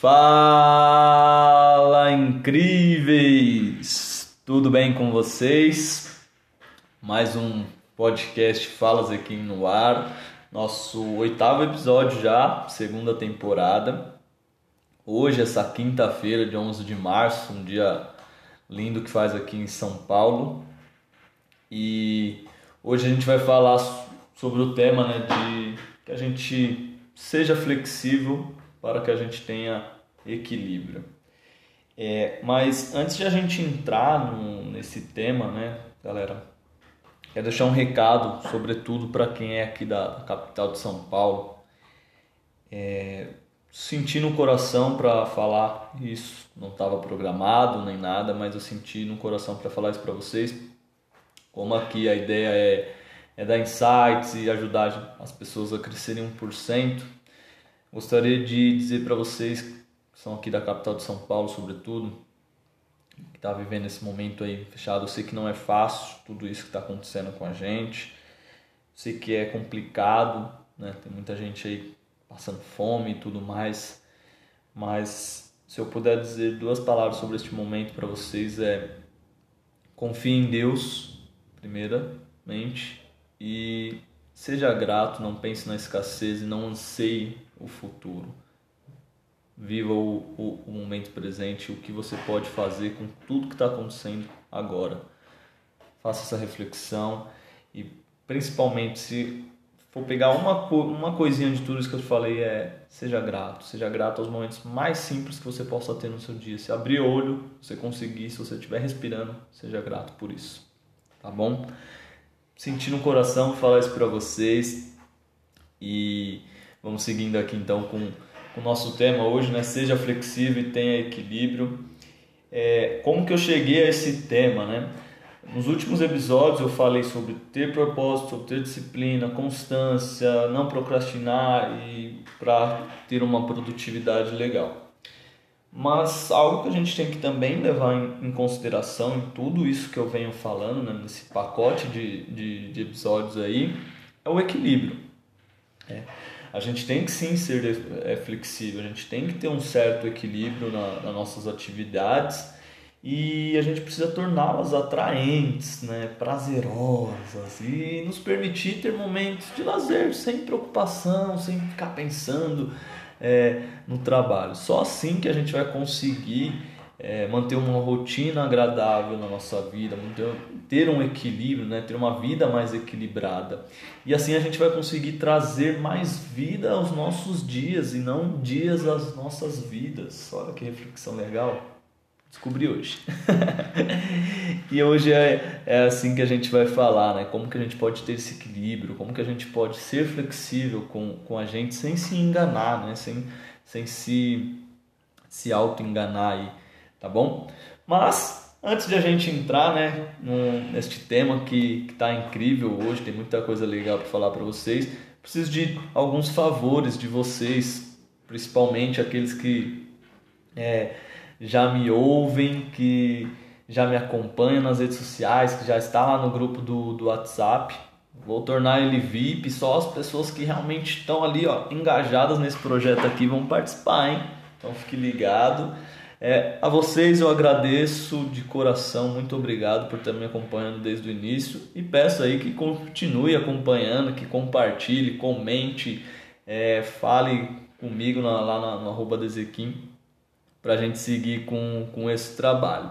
Fala incríveis! Tudo bem com vocês? Mais um podcast Falas aqui no ar, nosso oitavo episódio já, segunda temporada. Hoje, essa quinta-feira, de 11 de março, um dia lindo que faz aqui em São Paulo. E hoje a gente vai falar sobre o tema né, de que a gente seja flexível para que a gente tenha equilíbrio. É, mas antes de a gente entrar no, nesse tema, né, galera, quero deixar um recado, sobretudo para quem é aqui da, da, capital de São Paulo. É, senti no coração para falar isso, não estava programado nem nada, mas eu senti no coração para falar isso para vocês. Como aqui a ideia é, é dar insights e ajudar as pessoas a crescerem 1%, Gostaria de dizer para vocês que são aqui da capital de São Paulo, sobretudo, que está vivendo esse momento aí fechado. Eu sei que não é fácil tudo isso que está acontecendo com a gente. sei que é complicado, né? Tem muita gente aí passando fome e tudo mais. Mas se eu puder dizer duas palavras sobre este momento para vocês é confie em Deus, primeiramente, e seja grato, não pense na escassez e não anseie o futuro. Viva o, o, o momento presente, o que você pode fazer com tudo que está acontecendo agora. Faça essa reflexão e principalmente se for pegar uma, uma coisinha de tudo isso que eu falei é seja grato, seja grato aos momentos mais simples que você possa ter no seu dia. Se abrir o olho, você conseguir, se você estiver respirando, seja grato por isso. Tá bom? Senti no coração falar isso para vocês e Vamos seguindo aqui então com, o nosso tema hoje, né? Seja flexível e tenha equilíbrio. É, como que eu cheguei a esse tema, né? Nos últimos episódios eu falei sobre ter propósito, sobre ter disciplina, constância, não procrastinar e para ter uma produtividade legal. Mas algo que a gente tem que também levar em, em consideração em tudo isso que eu venho falando, né, nesse pacote de, de, de episódios aí, é o equilíbrio. É a gente tem que sim ser é, flexível, a gente tem que ter um certo equilíbrio na, nas nossas atividades e a gente precisa torná-las atraentes, né, prazerosas e nos permitir ter momentos de lazer sem preocupação, sem ficar pensando é, no trabalho. Só assim que a gente vai conseguir é, manter uma rotina agradável na nossa vida, ter um equilíbrio, né? ter uma vida mais equilibrada. E assim a gente vai conseguir trazer mais vida aos nossos dias e não dias às nossas vidas. Olha que reflexão legal. Descobri hoje. e hoje é, é assim que a gente vai falar, né? Como que a gente pode ter esse equilíbrio, como que a gente pode ser flexível com, com a gente sem se enganar, né? Sem, sem se, se auto-enganar aí tá bom? Mas antes de a gente entrar, né, neste tema que está incrível hoje, tem muita coisa legal para falar para vocês, preciso de alguns favores de vocês, principalmente aqueles que é, já me ouvem, que já me acompanham nas redes sociais, que já está lá no grupo do, do WhatsApp. Vou tornar ele VIP, só as pessoas que realmente estão ali ó, engajadas nesse projeto aqui vão participar, hein? Então fique ligado. É, a vocês eu agradeço de coração, muito obrigado por estar me acompanhando desde o início e peço aí que continue acompanhando, que compartilhe, comente, é, fale comigo na, lá na, no arroba Dezequim para a gente seguir com, com esse trabalho.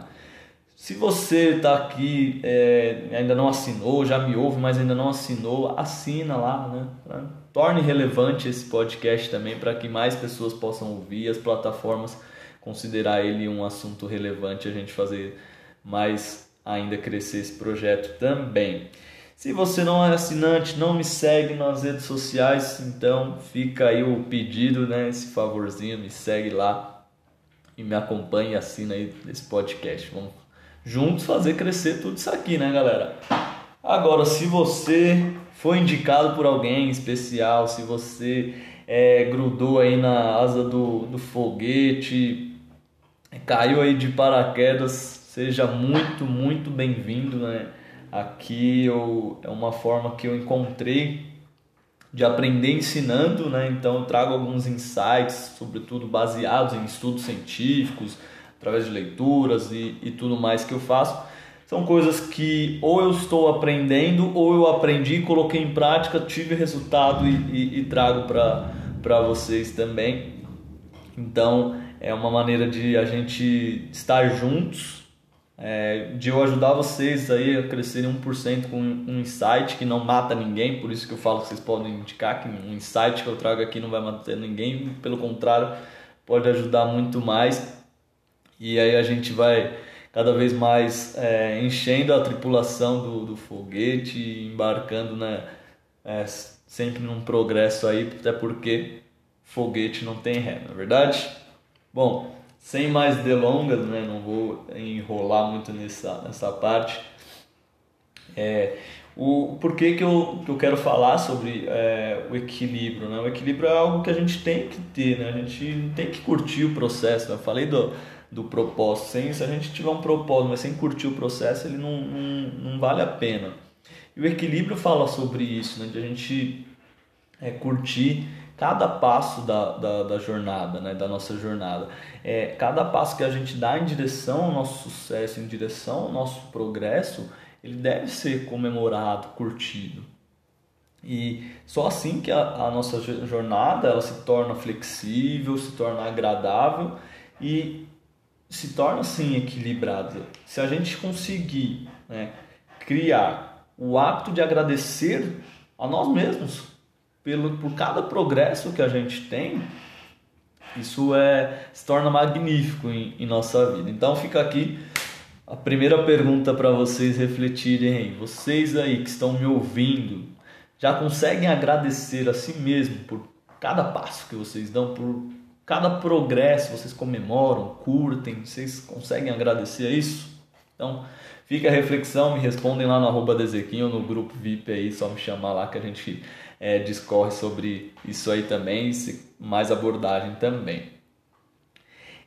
Se você está aqui, é, ainda não assinou, já me ouve, mas ainda não assinou, assina lá, né? Torne relevante esse podcast também para que mais pessoas possam ouvir, as plataformas considerar ele um assunto relevante, a gente fazer mais ainda crescer esse projeto também. Se você não é assinante, não me segue nas redes sociais, então fica aí o pedido, né? Esse favorzinho, me segue lá e me acompanhe e assina aí esse podcast. Vamos juntos fazer crescer tudo isso aqui, né, galera? Agora, se você foi indicado por alguém especial, se você é, grudou aí na asa do, do foguete, caiu aí de paraquedas, seja muito, muito bem-vindo, né? Aqui eu, é uma forma que eu encontrei de aprender ensinando, né? Então eu trago alguns insights, sobretudo baseados em estudos científicos, através de leituras e, e tudo mais que eu faço. São coisas que ou eu estou aprendendo ou eu aprendi, coloquei em prática, tive resultado e, e, e trago para vocês também. Então é uma maneira de a gente estar juntos é, de eu ajudar vocês aí a crescerem 1% com um insight que não mata ninguém, por isso que eu falo que vocês podem indicar que um insight que eu trago aqui não vai matar ninguém, pelo contrário, pode ajudar muito mais. E aí a gente vai cada vez mais é, enchendo a tripulação do, do foguete, embarcando né, é, sempre num progresso aí, até porque foguete não tem ré, não é verdade? Bom, sem mais delongas, né, não vou enrolar muito nessa, nessa parte. É, o porquê que eu, que eu quero falar sobre é, o equilíbrio, né? O equilíbrio é algo que a gente tem que ter, né? A gente tem que curtir o processo. Né? Eu falei do, do propósito. Sem, se a gente tiver um propósito, mas sem curtir o processo, ele não, não, não vale a pena. E o equilíbrio fala sobre isso, né? De a gente é, curtir cada passo da, da, da, jornada, né, da nossa jornada. É, cada passo que a gente dá em direção ao nosso sucesso, em direção ao nosso progresso, ele deve ser comemorado, curtido. E só assim que a, a nossa jornada ela se torna flexível, se torna agradável e se torna assim equilibrada. Se a gente conseguir né, criar o hábito de agradecer a nós mesmos pelo, por cada progresso que a gente tem, isso é, se torna magnífico em, em nossa vida. Então fica aqui a primeira pergunta para vocês refletirem. Vocês aí que estão me ouvindo, já conseguem agradecer a si mesmo por cada passo que vocês dão, por cada progresso vocês comemoram, curtem, vocês conseguem agradecer a isso? Então, fica a reflexão, me respondem lá no arroba Dezequinho, no grupo VIP aí, só me chamar lá que a gente é, discorre sobre isso aí também, mais abordagem também.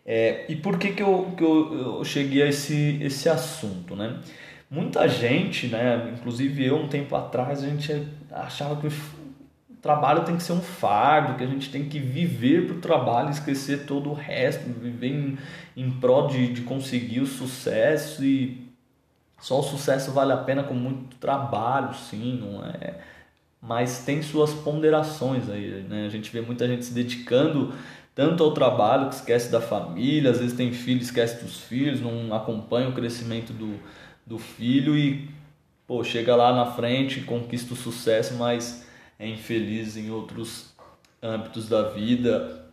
É, e por que, que, eu, que eu, eu cheguei a esse, esse assunto, né? Muita gente, né, inclusive eu um tempo atrás, a gente achava que o trabalho tem que ser um fardo, que a gente tem que viver para o trabalho, esquecer todo o resto, viver em, em prol de, de conseguir o sucesso e só o sucesso vale a pena com muito trabalho, sim, não é? mas tem suas ponderações aí, né? A gente vê muita gente se dedicando tanto ao trabalho que esquece da família, às vezes tem filho, esquece dos filhos, não acompanha o crescimento do, do filho e pô, chega lá na frente, conquista o sucesso, mas é infeliz em outros âmbitos da vida.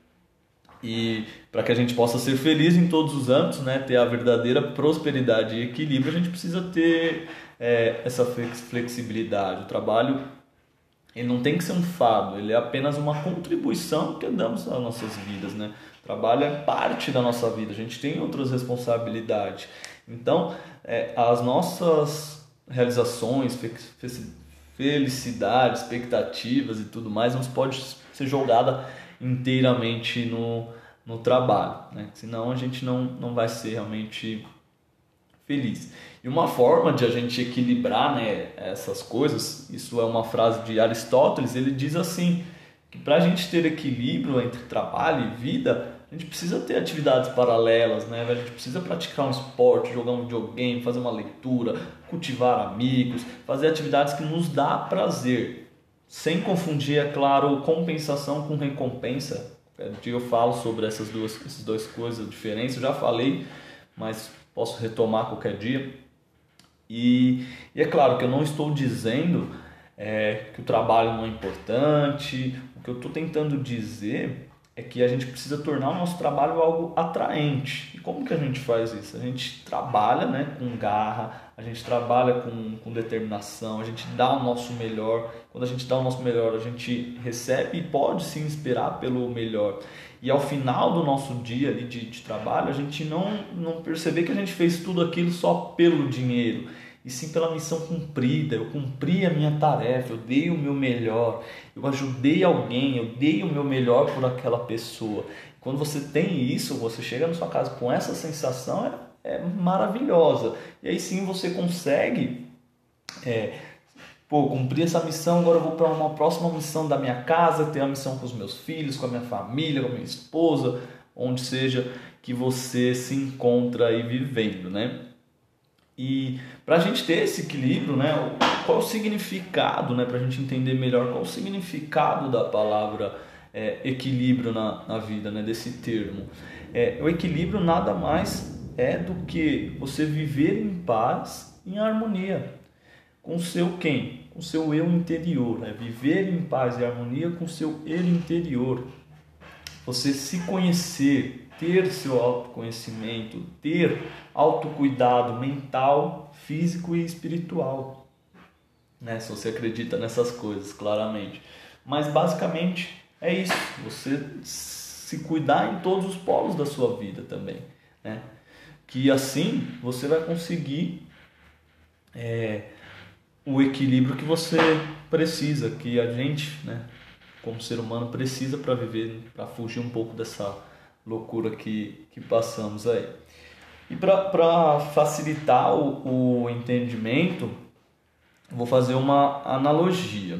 E para que a gente possa ser feliz em todos os âmbitos, né, ter a verdadeira prosperidade e equilíbrio, a gente precisa ter é, essa flexibilidade. O trabalho ele não tem que ser um fado, ele é apenas uma contribuição que damos às nossas vidas, né? O trabalho é parte da nossa vida, a gente tem outras responsabilidades. Então, é, as nossas realizações, felicidade, expectativas e tudo mais, não pode ser jogada inteiramente no, no trabalho, né? Senão a gente não, não vai ser realmente feliz. E uma forma de a gente equilibrar né, essas coisas, isso é uma frase de Aristóteles, ele diz assim, que para a gente ter equilíbrio entre trabalho e vida, a gente precisa ter atividades paralelas, né? A gente precisa praticar um esporte, jogar um videogame, fazer uma leitura, cultivar amigos, fazer atividades que nos dá prazer, sem confundir, é claro, compensação com recompensa. Eu falo sobre essas duas, essas duas coisas diferentes, eu já falei, mas posso retomar qualquer dia. E, e é claro que eu não estou dizendo é, que o trabalho não é importante, o que eu estou tentando dizer é que a gente precisa tornar o nosso trabalho algo atraente. E como que a gente faz isso? A gente trabalha né, com garra, a gente trabalha com, com determinação, a gente dá o nosso melhor. Quando a gente dá o nosso melhor, a gente recebe e pode se inspirar pelo melhor e ao final do nosso dia de, de trabalho, a gente não, não perceber que a gente fez tudo aquilo só pelo dinheiro, e sim pela missão cumprida. Eu cumpri a minha tarefa, eu dei o meu melhor, eu ajudei alguém, eu dei o meu melhor por aquela pessoa. Quando você tem isso, você chega na sua casa com essa sensação, é, é maravilhosa. E aí sim você consegue é, pô, cumpri essa missão, agora eu vou para uma próxima missão da minha casa, ter a missão com os meus filhos, com a minha família, com a minha esposa, onde seja que você se encontra aí vivendo, né? E para a gente ter esse equilíbrio, né, qual o significado, né, para a gente entender melhor qual o significado da palavra é, equilíbrio na, na vida, né, desse termo. É, o equilíbrio nada mais é do que você viver em paz, em harmonia com o seu quem? Com o seu eu interior, né? viver em paz e harmonia com o seu eu interior. Você se conhecer, ter seu autoconhecimento, ter autocuidado mental, físico e espiritual. Né? Se você acredita nessas coisas, claramente. Mas basicamente é isso. Você se cuidar em todos os polos da sua vida também. Né? Que assim você vai conseguir é, o equilíbrio que você precisa, que a gente, né, como ser humano, precisa para viver, para fugir um pouco dessa loucura que, que passamos aí. E para facilitar o, o entendimento, vou fazer uma analogia.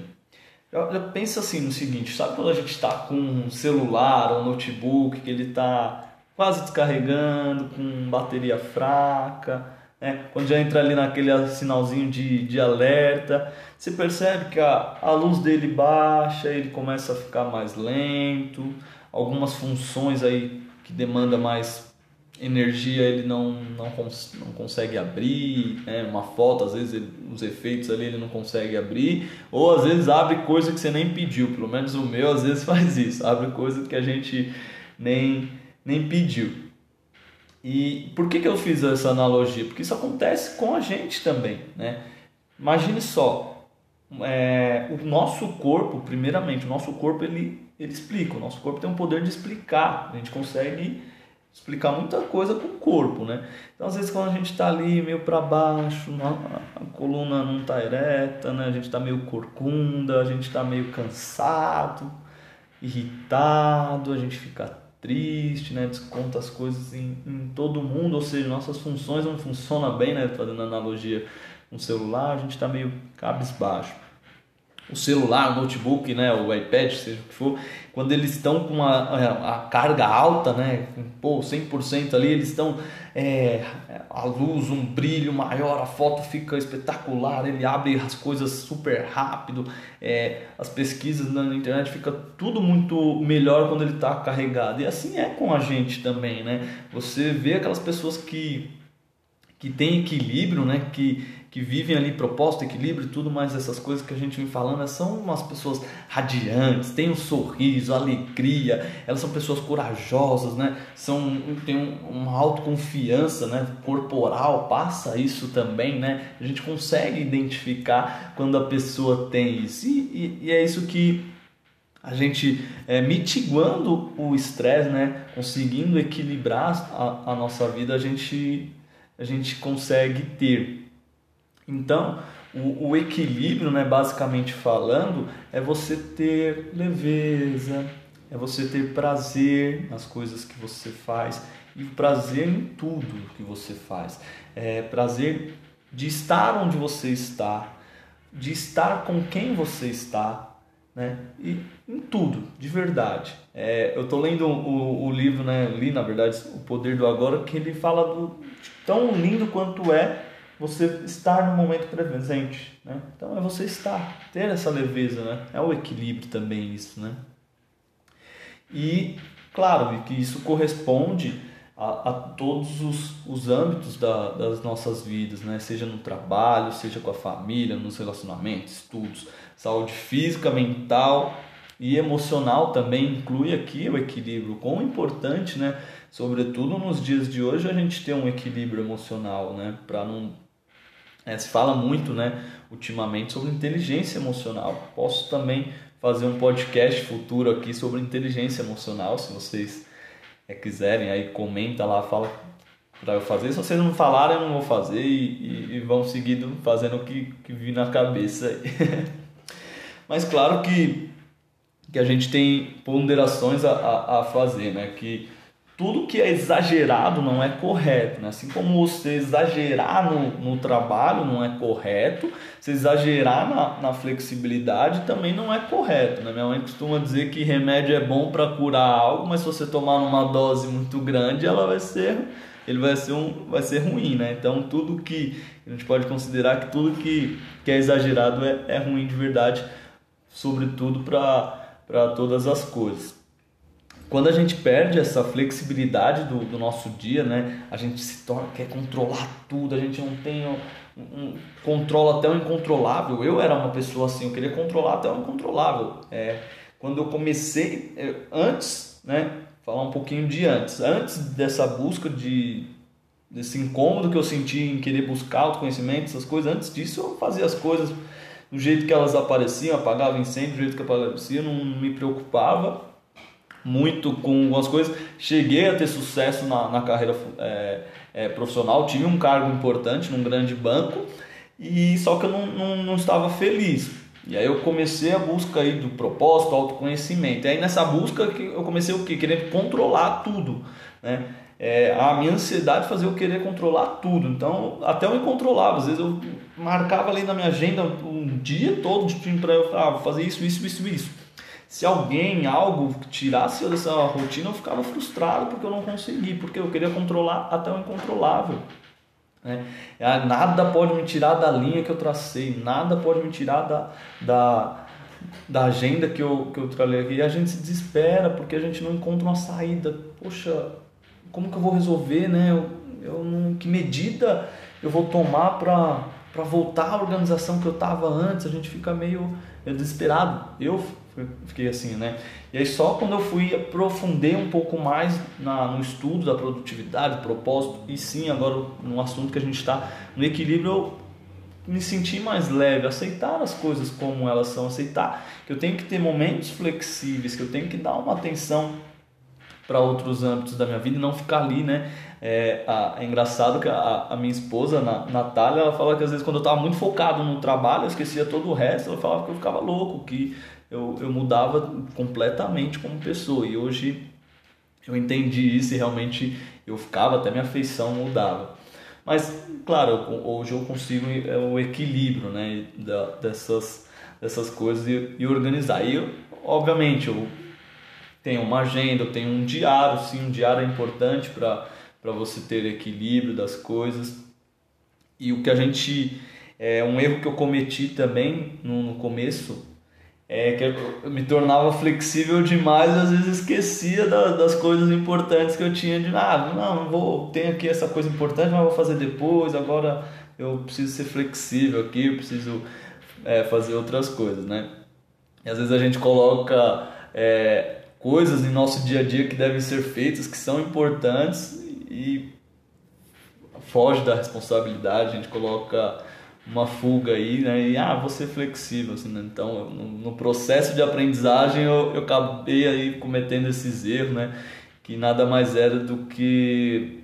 Já, pensa assim no seguinte, sabe quando a gente está com um celular ou um notebook que ele está quase descarregando, com bateria fraca, né? quando já entra ali naquele sinalzinho de, de alerta, você percebe que a, a luz dele baixa, ele começa a ficar mais lento, algumas funções aí que demanda mais energia ele não, não, cons não consegue abrir, né? uma foto, às vezes ele, os efeitos ali ele não consegue abrir, ou às vezes abre coisa que você nem pediu, pelo menos o meu às vezes faz isso, abre coisa que a gente nem, nem pediu. E por que, que eu fiz essa analogia? Porque isso acontece com a gente também. Né? Imagine só, é, o nosso corpo, primeiramente, o nosso corpo ele, ele explica, o nosso corpo tem um poder de explicar, a gente consegue explicar muita coisa com o corpo, né? Então, às vezes, quando a gente está ali meio para baixo, a coluna não está ereta, né? A gente está meio corcunda, a gente está meio cansado, irritado, a gente fica triste, né? Desconta as coisas em, em todo mundo, ou seja, nossas funções não funcionam bem, né? Fazendo analogia o celular, a gente está meio cabisbaixo o celular, o notebook, né, o iPad, seja o que for, quando eles estão com a, a carga alta, né, pô, 100% ali, eles estão é, a luz, um brilho maior, a foto fica espetacular, ele abre as coisas super rápido, é, as pesquisas na internet fica tudo muito melhor quando ele está carregado. E assim é com a gente também, né? Você vê aquelas pessoas que que tem equilíbrio, né? Que que vivem ali propósito, equilíbrio e tudo mais, essas coisas que a gente vem falando, são umas pessoas radiantes, têm um sorriso, alegria, elas são pessoas corajosas, né? São, um, uma autoconfiança né? corporal, passa isso também, né? A gente consegue identificar quando a pessoa tem isso. E, e, e é isso que a gente é, mitigando o estresse, né? conseguindo equilibrar a, a nossa vida, a gente, a gente consegue ter. Então, o, o, equilíbrio, né, basicamente falando, é você ter leveza, é você ter prazer nas coisas que você faz e prazer em tudo que você faz. É prazer de estar onde você está, de estar com quem você está, né? E em tudo, de verdade. É, eu estou lendo o, o, livro, né? li na verdade o Poder do Agora, que ele fala do tão lindo quanto é você estar no momento presente, né? Então é você estar, ter essa leveza, né? É o equilíbrio também isso, né? E claro que isso corresponde a, a todos os, os âmbitos da, das nossas vidas, né? Seja no trabalho, seja com a família, nos relacionamentos, estudos, saúde física, mental e emocional também inclui aqui o equilíbrio. Quão importante, né? Sobretudo nos dias de hoje a gente ter um equilíbrio emocional, né? Para não é, se fala muito, né, ultimamente sobre inteligência emocional. Posso também fazer um podcast futuro aqui sobre inteligência emocional, se vocês é, quiserem, aí comenta lá, fala para eu fazer. Se vocês não falarem, eu não vou fazer e, e, e vão seguindo fazendo o que, que vir na cabeça. Mas claro que, que a gente tem ponderações a, a, a fazer, né? Que tudo que é exagerado não é correto. Né? Assim como você exagerar no, no trabalho não é correto, você exagerar na, na flexibilidade também não é correto. Né? Minha mãe costuma dizer que remédio é bom para curar algo, mas se você tomar numa dose muito grande, ela vai ser ele vai ser, um, vai ser ruim, né? Então tudo que a gente pode considerar que tudo que, que é exagerado é, é ruim de verdade, sobretudo para todas as coisas quando a gente perde essa flexibilidade do, do nosso dia, né, a gente se torna, quer controlar tudo, a gente não tem um, um, controla até o incontrolável. Eu era uma pessoa assim, eu queria controlar até o incontrolável. É, quando eu comecei, antes, né, falar um pouquinho de antes, antes dessa busca de desse incômodo que eu senti em querer buscar autoconhecimento, essas coisas, antes disso eu fazia as coisas do jeito que elas apareciam, apagava incêndio do jeito que aparecia, não me preocupava muito com algumas coisas. Cheguei a ter sucesso na, na carreira é, é, profissional, tive um cargo importante num grande banco, e só que eu não, não, não estava feliz. E aí eu comecei a busca aí do propósito, autoconhecimento. E aí nessa busca que eu comecei o quê? Querendo controlar tudo, né? É, a minha ansiedade fazia eu querer controlar tudo. Então, até eu me controlava. Às vezes eu marcava ali na minha agenda um dia todo para eu ah, fazer isso, isso, isso, isso se alguém, algo tirasse eu dessa rotina, eu ficava frustrado porque eu não consegui, porque eu queria controlar até o incontrolável. Né? É, nada pode me tirar da linha que eu tracei, nada pode me tirar da, da, da agenda que eu, que eu tralei aqui. E a gente se desespera porque a gente não encontra uma saída. Poxa, como que eu vou resolver, né? Eu, eu não, que medida eu vou tomar para voltar à organização que eu estava antes? A gente fica meio desesperado. Eu fiquei assim, né? E aí só quando eu fui aprofundei um pouco mais na, no estudo da produtividade, propósito, e sim, agora no assunto que a gente está, no equilíbrio, eu me senti mais leve, aceitar as coisas como elas são, aceitar que eu tenho que ter momentos flexíveis, que eu tenho que dar uma atenção para outros âmbitos da minha vida e não ficar ali, né? É, a, é engraçado que a, a minha esposa, na, Natália, ela fala que às vezes quando eu estava muito focado no trabalho, eu esquecia todo o resto, ela falava que eu ficava louco, que eu, eu mudava completamente como pessoa. E hoje eu entendi isso e realmente eu ficava, até minha feição mudava. Mas, claro, hoje eu consigo é, o equilíbrio né, dessas, dessas coisas e, e organizar. E, eu, obviamente, eu tenho uma agenda, eu tenho um diário, sim, um diário é importante para você ter equilíbrio das coisas. E o que a gente. É um erro que eu cometi também no, no começo é que eu me tornava flexível demais às vezes esquecia da, das coisas importantes que eu tinha de ah, não, vou, tenho aqui essa coisa importante, mas vou fazer depois, agora eu preciso ser flexível aqui, eu preciso é, fazer outras coisas, né? E às vezes a gente coloca é, coisas em nosso dia a dia que devem ser feitas, que são importantes e foge da responsabilidade, a gente coloca uma fuga aí, né? E ah, vou ser flexível, assim, né? Então, no, no, processo de aprendizagem eu, eu acabei aí cometendo esses erros, né? Que nada mais era do que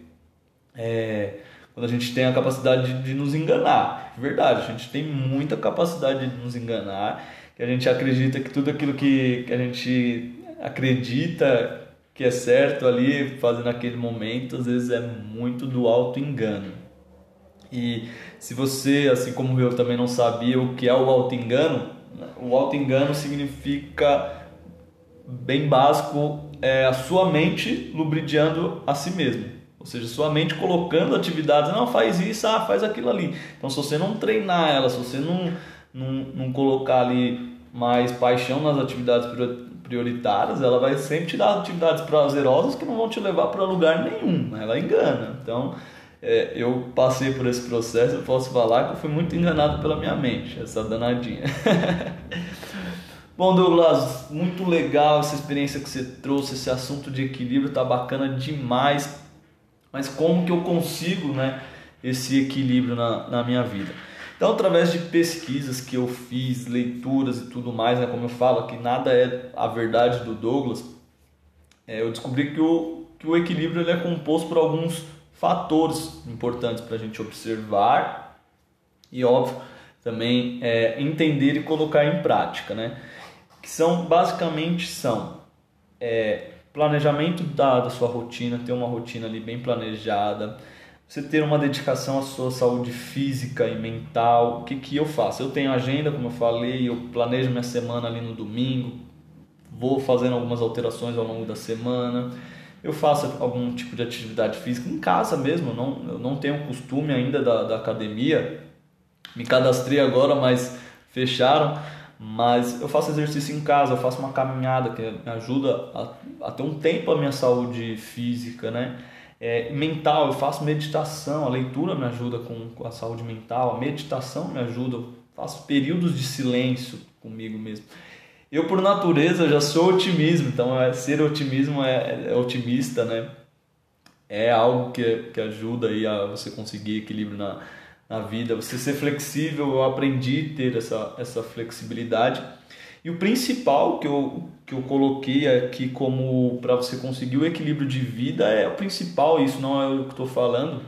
é, quando a gente tem a capacidade de, de nos enganar. Verdade, a gente tem muita capacidade de nos enganar, que a gente acredita que tudo aquilo que, que a gente acredita que é certo ali, fazendo naquele momento, às vezes é muito do auto engano. E se você, assim como eu, também não sabia o que é o auto-engano, o auto-engano significa, bem básico, é a sua mente lubridiando a si mesmo. Ou seja, sua mente colocando atividades, não, faz isso, ah, faz aquilo ali. Então, se você não treinar ela, se você não, não, não colocar ali mais paixão nas atividades prioritárias, ela vai sempre te dar atividades prazerosas que não vão te levar para lugar nenhum. Né? Ela engana. Então, é, eu passei por esse processo, eu posso falar que eu fui muito enganado pela minha mente, essa danadinha. Bom, Douglas, muito legal essa experiência que você trouxe, esse assunto de equilíbrio tá bacana demais. Mas como que eu consigo, né, esse equilíbrio na, na minha vida? Então, através de pesquisas que eu fiz, leituras e tudo mais, né, como eu falo, que nada é a verdade do Douglas, é, eu descobri que o, que o equilíbrio ele é composto por alguns fatores importantes para a gente observar e, óbvio, também é, entender e colocar em prática, né? Que são, basicamente, são é, planejamento da, da sua rotina, ter uma rotina ali bem planejada, você ter uma dedicação à sua saúde física e mental. O que, que eu faço? Eu tenho agenda, como eu falei, eu planejo minha semana ali no domingo, vou fazendo algumas alterações ao longo da semana. Eu faço algum tipo de atividade física em casa mesmo, eu não, eu não tenho costume ainda da, da academia. Me cadastrei agora, mas fecharam. Mas eu faço exercício em casa, eu faço uma caminhada que me ajuda a, a ter um tempo a minha saúde física, né? É, mental, eu faço meditação, a leitura me ajuda com, com a saúde mental, a meditação me ajuda, eu faço períodos de silêncio comigo mesmo. Eu, por natureza, já sou otimismo, então é, ser otimismo é, é, otimista, né? É algo que, que ajuda aí a você conseguir equilíbrio na, na vida, você ser flexível. Eu aprendi a ter essa, essa flexibilidade. E o principal que eu, que eu coloquei aqui como para você conseguir o equilíbrio de vida é o principal, isso não é o que estou falando,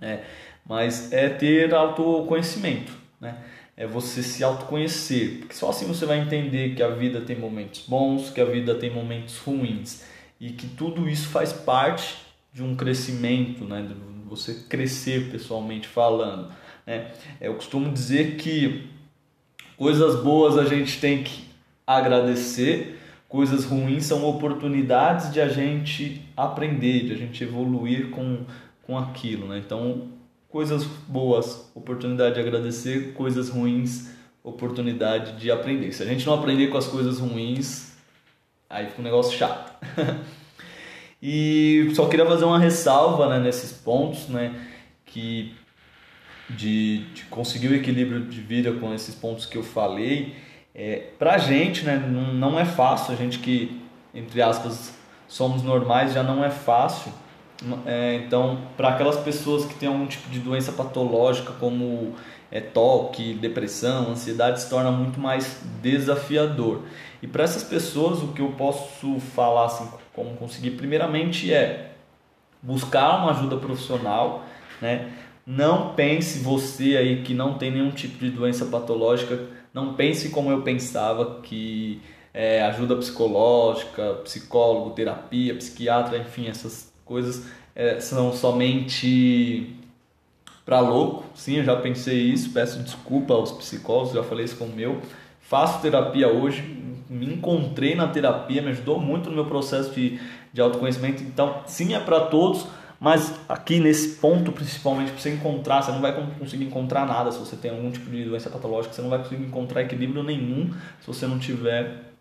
é, mas é ter autoconhecimento, né? É você se autoconhecer, porque só assim você vai entender que a vida tem momentos bons, que a vida tem momentos ruins e que tudo isso faz parte de um crescimento, né? de você crescer pessoalmente falando. Né? Eu costumo dizer que Coisas boas a gente tem que agradecer, coisas ruins são oportunidades de a gente aprender, de a gente evoluir com, com aquilo. Né? Então, coisas boas, oportunidade de agradecer, coisas ruins, oportunidade de aprender. Se a gente não aprender com as coisas ruins, aí fica um negócio chato. e só queria fazer uma ressalva né, nesses pontos, né, que de, de conseguir o equilíbrio de vida com esses pontos que eu falei, é, pra gente, né, não, não é fácil, a gente que, entre aspas, somos normais, já não é fácil. É, então, para aquelas pessoas que têm algum tipo de doença patológica, como é, toque, depressão, ansiedade, se torna muito mais desafiador. E para essas pessoas, o que eu posso falar, assim, como conseguir, primeiramente é buscar uma ajuda profissional, né? Não pense você aí que não tem nenhum tipo de doença patológica, não pense como eu pensava que é, ajuda psicológica, psicólogo, terapia, psiquiatra, enfim, essas coisas é, são somente para louco. Sim, eu já pensei isso, peço desculpa aos psicólogos, já falei isso com o meu. Faço terapia hoje, me encontrei na terapia, me ajudou muito no meu processo de, de autoconhecimento. Então, sim, é para todos mas aqui nesse ponto, principalmente, para você encontrar, você não vai conseguir encontrar nada se você tem algum tipo de doença patológica, você não vai conseguir encontrar equilíbrio nenhum se você não tiver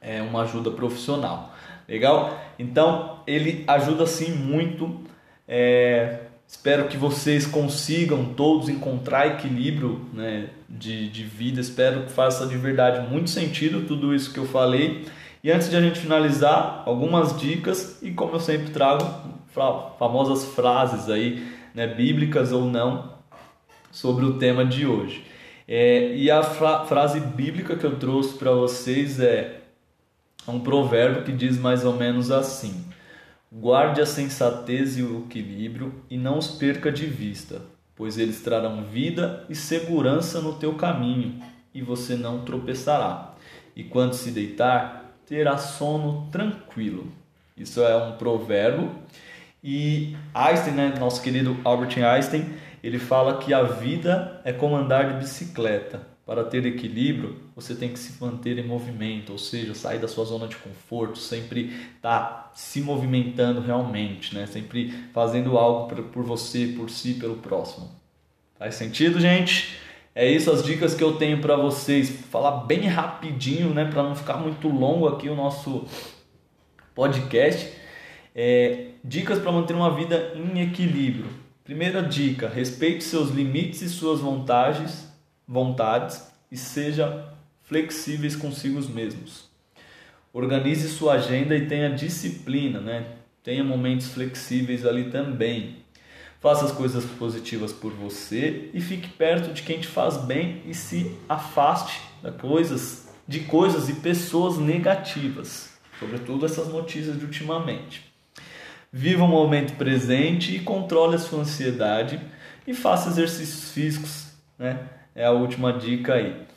é, uma ajuda profissional. Legal? Então, ele ajuda sim muito. É, espero que vocês consigam todos encontrar equilíbrio né, de, de vida. Espero que faça de verdade muito sentido tudo isso que eu falei. E antes de a gente finalizar, algumas dicas e como eu sempre trago, famosas frases aí, né, bíblicas ou não, sobre o tema de hoje. É, e a fra frase bíblica que eu trouxe para vocês é um provérbio que diz mais ou menos assim: Guarde a sensatez e o equilíbrio e não os perca de vista, pois eles trarão vida e segurança no teu caminho, e você não tropeçará. E quando se deitar, terá sono tranquilo. Isso é um provérbio e Einstein, né, nosso querido Albert Einstein, ele fala que a vida é como andar de bicicleta. Para ter equilíbrio, você tem que se manter em movimento, ou seja, sair da sua zona de conforto, sempre tá se movimentando realmente, né? sempre fazendo algo por você, por si, pelo próximo. Faz sentido, gente? É isso as dicas que eu tenho para vocês. Falar bem rapidinho, né, para não ficar muito longo aqui o nosso podcast. É, dicas para manter uma vida em equilíbrio. Primeira dica: respeite seus limites e suas vontades, vontades e seja flexíveis consigo mesmos. Organize sua agenda e tenha disciplina, né? Tenha momentos flexíveis ali também. Faça as coisas positivas por você e fique perto de quem te faz bem e se afaste de coisas, de coisas e pessoas negativas, sobretudo essas notícias de ultimamente. Viva o momento presente e controle a sua ansiedade e faça exercícios físicos, né? É a última dica aí.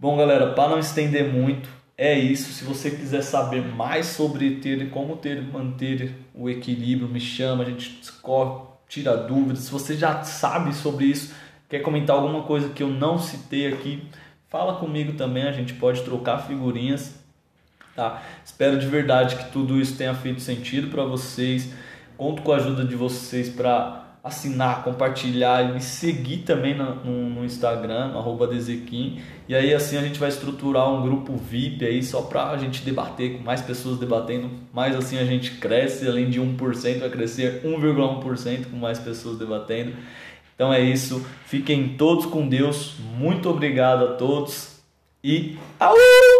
Bom, galera, para não estender muito, é isso. Se você quiser saber mais sobre ter, como ter, manter o equilíbrio, me chama, a gente discorre, tira dúvidas. Se você já sabe sobre isso, quer comentar alguma coisa que eu não citei aqui, fala comigo também, a gente pode trocar figurinhas. Tá? Espero de verdade que tudo isso tenha feito sentido para vocês. Conto com a ajuda de vocês para assinar, compartilhar e me seguir também no, no, Instagram, Dezequim. E aí assim a gente vai estruturar um grupo VIP aí só para a gente debater, com mais pessoas debatendo, mais assim a gente cresce, além de 1% vai crescer 1,1% com mais pessoas debatendo. Então é isso, fiquem todos com Deus, muito obrigado a todos e au!